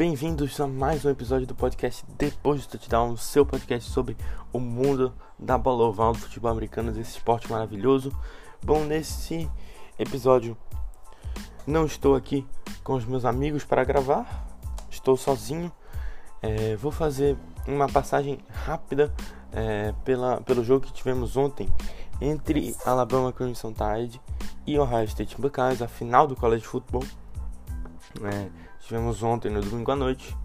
Bem-vindos a mais um episódio do podcast Depois do Touchdown, seu podcast sobre o mundo da bola oval do futebol americano, desse esporte maravilhoso. Bom, nesse episódio não estou aqui com os meus amigos para gravar, estou sozinho. É, vou fazer uma passagem rápida é, pela, pelo jogo que tivemos ontem entre Alabama Crimson Tide e Ohio State Buckeyes, a final do college football. É, tivemos ontem no domingo à noite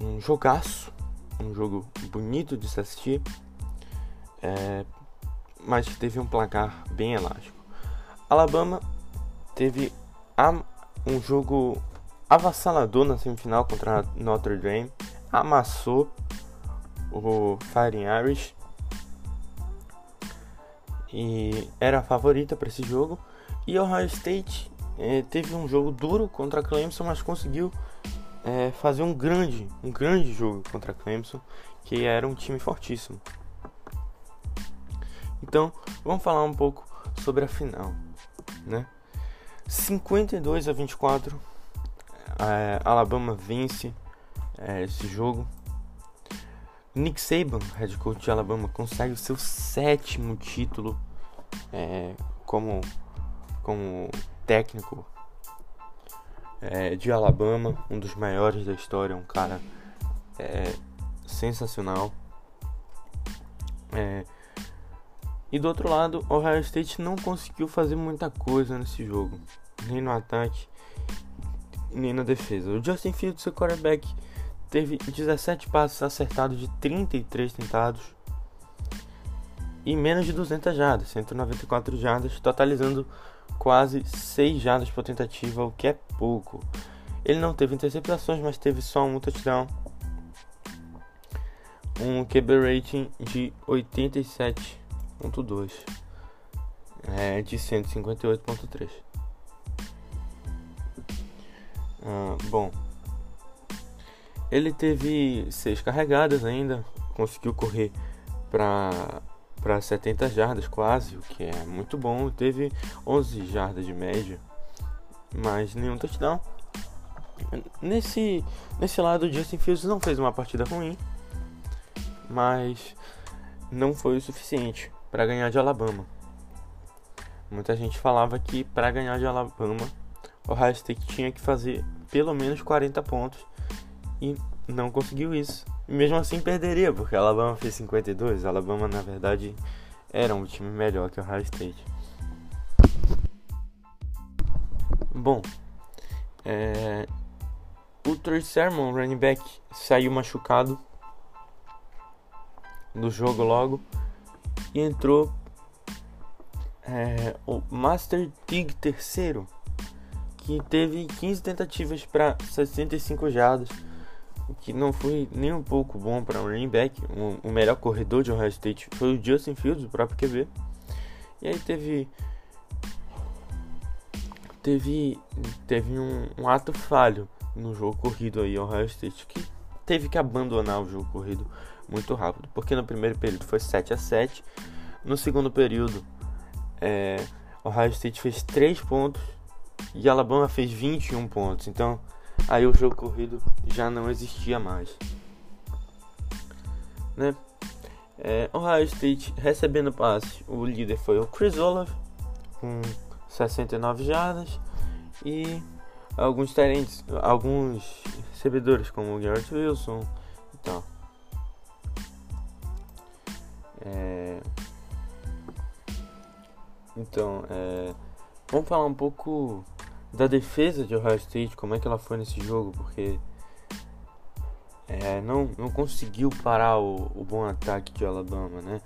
um jogaço, um jogo bonito de se assistir, é, mas teve um placar bem elástico. Alabama teve um jogo avassalador na semifinal contra Notre Dame, amassou o Fighting Irish e era a favorita para esse jogo. E Ohio State é, teve um jogo duro contra Clemson, mas conseguiu é, fazer um grande, um grande jogo contra Clemson, que era um time fortíssimo. Então, vamos falar um pouco sobre a final, né? 52 a 24, é, Alabama vence é, esse jogo. Nick Saban, head coach de Alabama, consegue o seu sétimo título é, como, como técnico é, de Alabama, um dos maiores da história, um cara é, sensacional. É, e do outro lado, o Ohio State não conseguiu fazer muita coisa nesse jogo, nem no ataque, nem na defesa. O Justin Fields, seu quarterback, teve 17 passes acertados de 33 tentados e menos de 200 jardas, 194 jardas, totalizando quase 6 jardas por tentativa, o que é pouco. Ele não teve interceptações, mas teve só um touchdown. Um QB rating de 87.2 é, de 158.3. Ah, bom, ele teve seis carregadas ainda, conseguiu correr para para 70 jardas quase, o que é muito bom. Teve 11 jardas de média, mas nenhum touchdown. Nesse, nesse lado, o Justin Fields não fez uma partida ruim, mas não foi o suficiente para ganhar de Alabama. Muita gente falava que para ganhar de Alabama, o Ohio State tinha que fazer pelo menos 40 pontos e não conseguiu isso. E mesmo assim perderia, porque Alabama fez 52. A Alabama, na verdade, era um time melhor que o Ohio State. Bom, é... o Trey Sermon, running back, saiu machucado do jogo logo e entrou é, o Master Tig terceiro, que teve 15 tentativas para 65 jardas que não foi nem um pouco bom para um running back. O, o, melhor corredor de Ohio State foi o Justin Fields, o próprio QB. E aí teve teve teve um, um ato falho no jogo corrido aí Ohio State que teve que abandonar o jogo corrido muito rápido, porque no primeiro período foi 7 a 7, no segundo período é, Ohio State fez 3 pontos e Alabama fez 21 pontos. Então aí o jogo corrido já não existia mais. Né? É, Ohio State recebendo passe, o líder foi o Chris Olave com 69 jardas e alguns tarentes, alguns recebedores como o Garrett Wilson e tal. É... Então, é... vamos falar um pouco da defesa de Ohio State, como é que ela foi nesse jogo, porque é, não, não conseguiu parar o, o bom ataque de Alabama, né?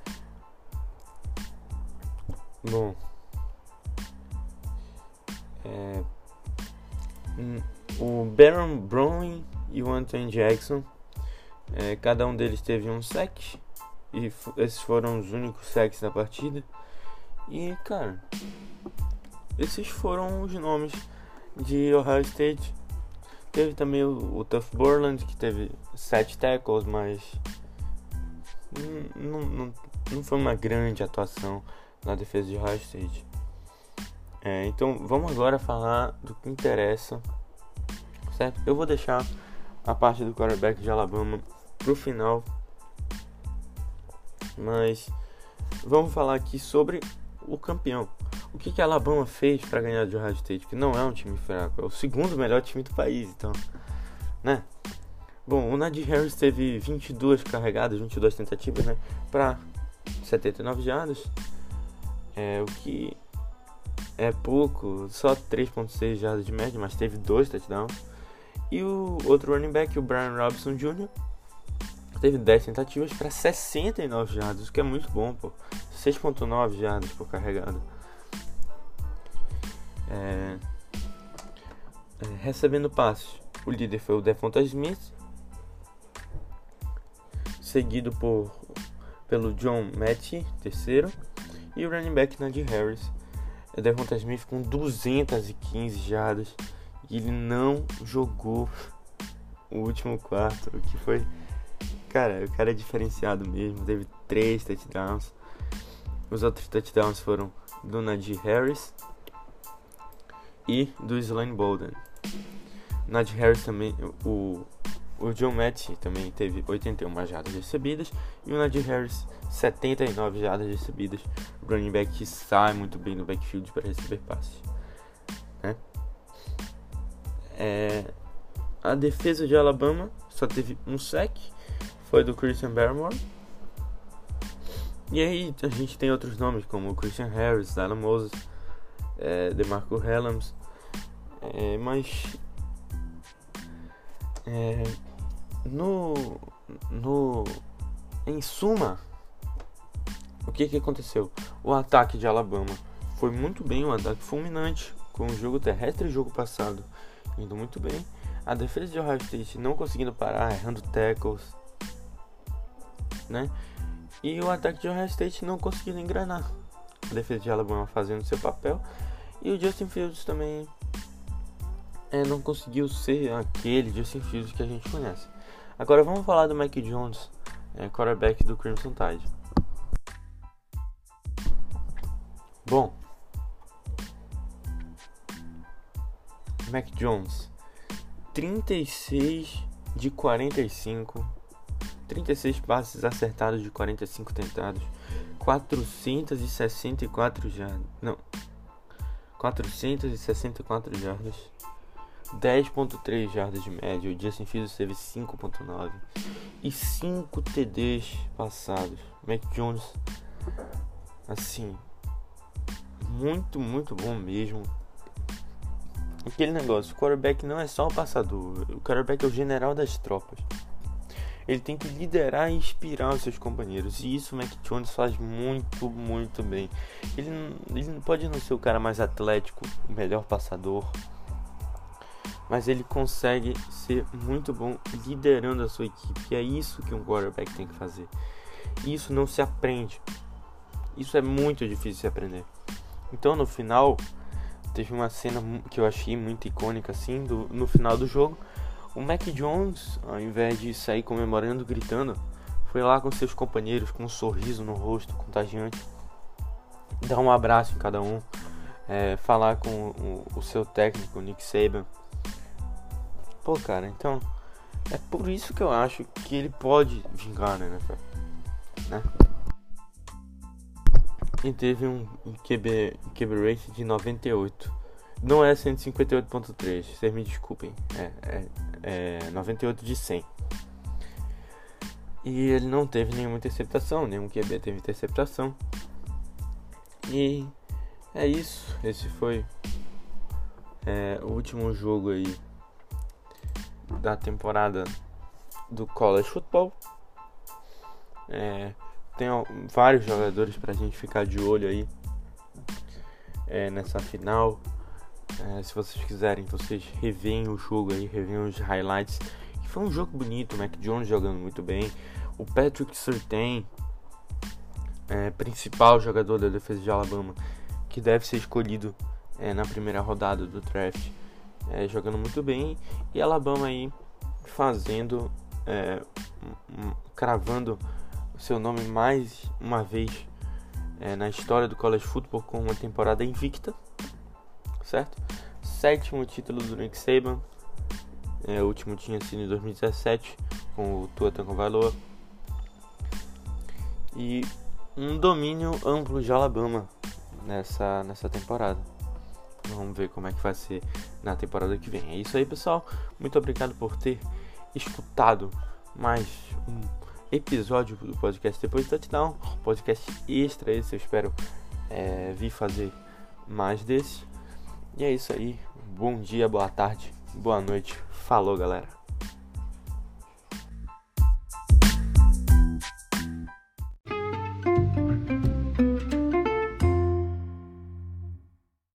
Bom, é, o Baron Browning e o Anthony Jackson, é, cada um deles teve um sec e esses foram os únicos sacks da partida. E cara, esses foram os nomes de Ohio State. Teve também o, o Borland, que teve 7 tackles, mas não, não, não foi uma grande atuação na defesa de Ohio State. É, então vamos agora falar do que interessa certo? Eu vou deixar a parte do quarterback de Alabama pro final, mas vamos falar aqui sobre o campeão. O que, que a Alabama fez para ganhar de Ohio State? Que não é um time fraco, é o segundo melhor time do país, então, né? Bom, o Nadir Harris teve 22 carregadas, 22 tentativas, né? Para 79 jardas. É, o que é pouco, só 3.6 jardas de média, mas teve dois touchdowns. E o outro running back, o Brian Robinson Jr., teve 10 tentativas para 69 jardas, o que é muito bom, pô. 6.9 jardas por carregada. É... É, recebendo passes, o líder foi o Devonta Smith, seguido por pelo John Matty, terceiro, e o running back Najee Harris. O Devonta Smith com 215 jardas e ele não jogou o último quarto, o que foi cara, o cara é diferenciado mesmo, teve três touchdowns. Os outros touchdowns foram do Najee Harris e do Slane Bolden. Najee Harris também, o o John Match também teve 81 jardas recebidas e o Najee Harris 79 jardas recebidas. O running back que sai muito bem no backfield para receber passes. Né? É, a defesa de Alabama só teve um sec, foi do Christian Barrymore. E aí a gente tem outros nomes como Christian Harris, Dylan Moses, é, DeMarco Helms, é, mas é, no, no, em suma, o que, que aconteceu? O ataque de Alabama foi muito bem, um ataque fulminante, com o jogo terrestre e jogo passado indo muito bem. A defesa de Ohio State não conseguindo parar, errando tackles, né? E o ataque de Ohio State não conseguindo engrenar. A defesa de Alabama fazendo seu papel. E o Justin Fields também é, não conseguiu ser aquele Justin Fields que a gente conhece. Agora vamos falar do Mike Jones, é, quarterback do Crimson Tide. Bom, Mac Jones, 36 de 45, 36 passes acertados de 45 tentados, 464 jardas, não, 464 jardas, 10.3 jardas de média, o Justin Fields teve 5.9 e 5 TDs passados. Mac Jones, assim, muito, muito bom mesmo. Aquele negócio, o quarterback não é só o passador, o quarterback é o general das tropas. Ele tem que liderar e inspirar os seus companheiros. E isso o Mac Jones faz muito, muito bem. Ele, ele pode não ser o cara mais atlético, o melhor passador, mas ele consegue ser muito bom liderando a sua equipe. E é isso que um quarterback tem que fazer. Isso não se aprende. Isso é muito difícil de aprender. Então no final teve uma cena que eu achei muito icônica assim do, no final do jogo. O Mac Jones, ao invés de sair comemorando, gritando, foi lá com seus companheiros com um sorriso no rosto contagiante, dar um abraço em cada um, é, falar com o, o seu técnico Nick Saban Pô, cara, então é por isso que eu acho que ele pode vingar né, né? E teve um QB, QB rate de 98. Não é 158.3, vocês me desculpem. É, é, é 98 de 100. E ele não teve nenhuma interceptação, nenhum QB teve interceptação. E é isso. Esse foi é, o último jogo aí da temporada do college football. É, tem vários jogadores para a gente ficar de olho aí é, nessa final. É, se vocês quiserem, vocês revêem o jogo aí, revêem os highlights. Que foi um jogo bonito, o Mac Jones jogando muito bem. O Patrick Surtain, é, principal jogador da defesa de Alabama, que deve ser escolhido é, na primeira rodada do draft é, jogando muito bem e Alabama aí fazendo, é, cravando seu nome mais uma vez é, na história do college football com uma temporada invicta, certo? Sétimo título do Nick Saban É, o último tinha sido em 2017 com o Tua Tagovailoa. E um domínio amplo de Alabama nessa, nessa temporada. Vamos ver como é que vai ser na temporada que vem. É isso aí, pessoal. Muito obrigado por ter escutado mais um episódio do podcast depois do touchdown. Podcast extra esse, eu espero é, vir fazer mais desse. E é isso aí. Bom dia, boa tarde, boa noite. Falou, galera.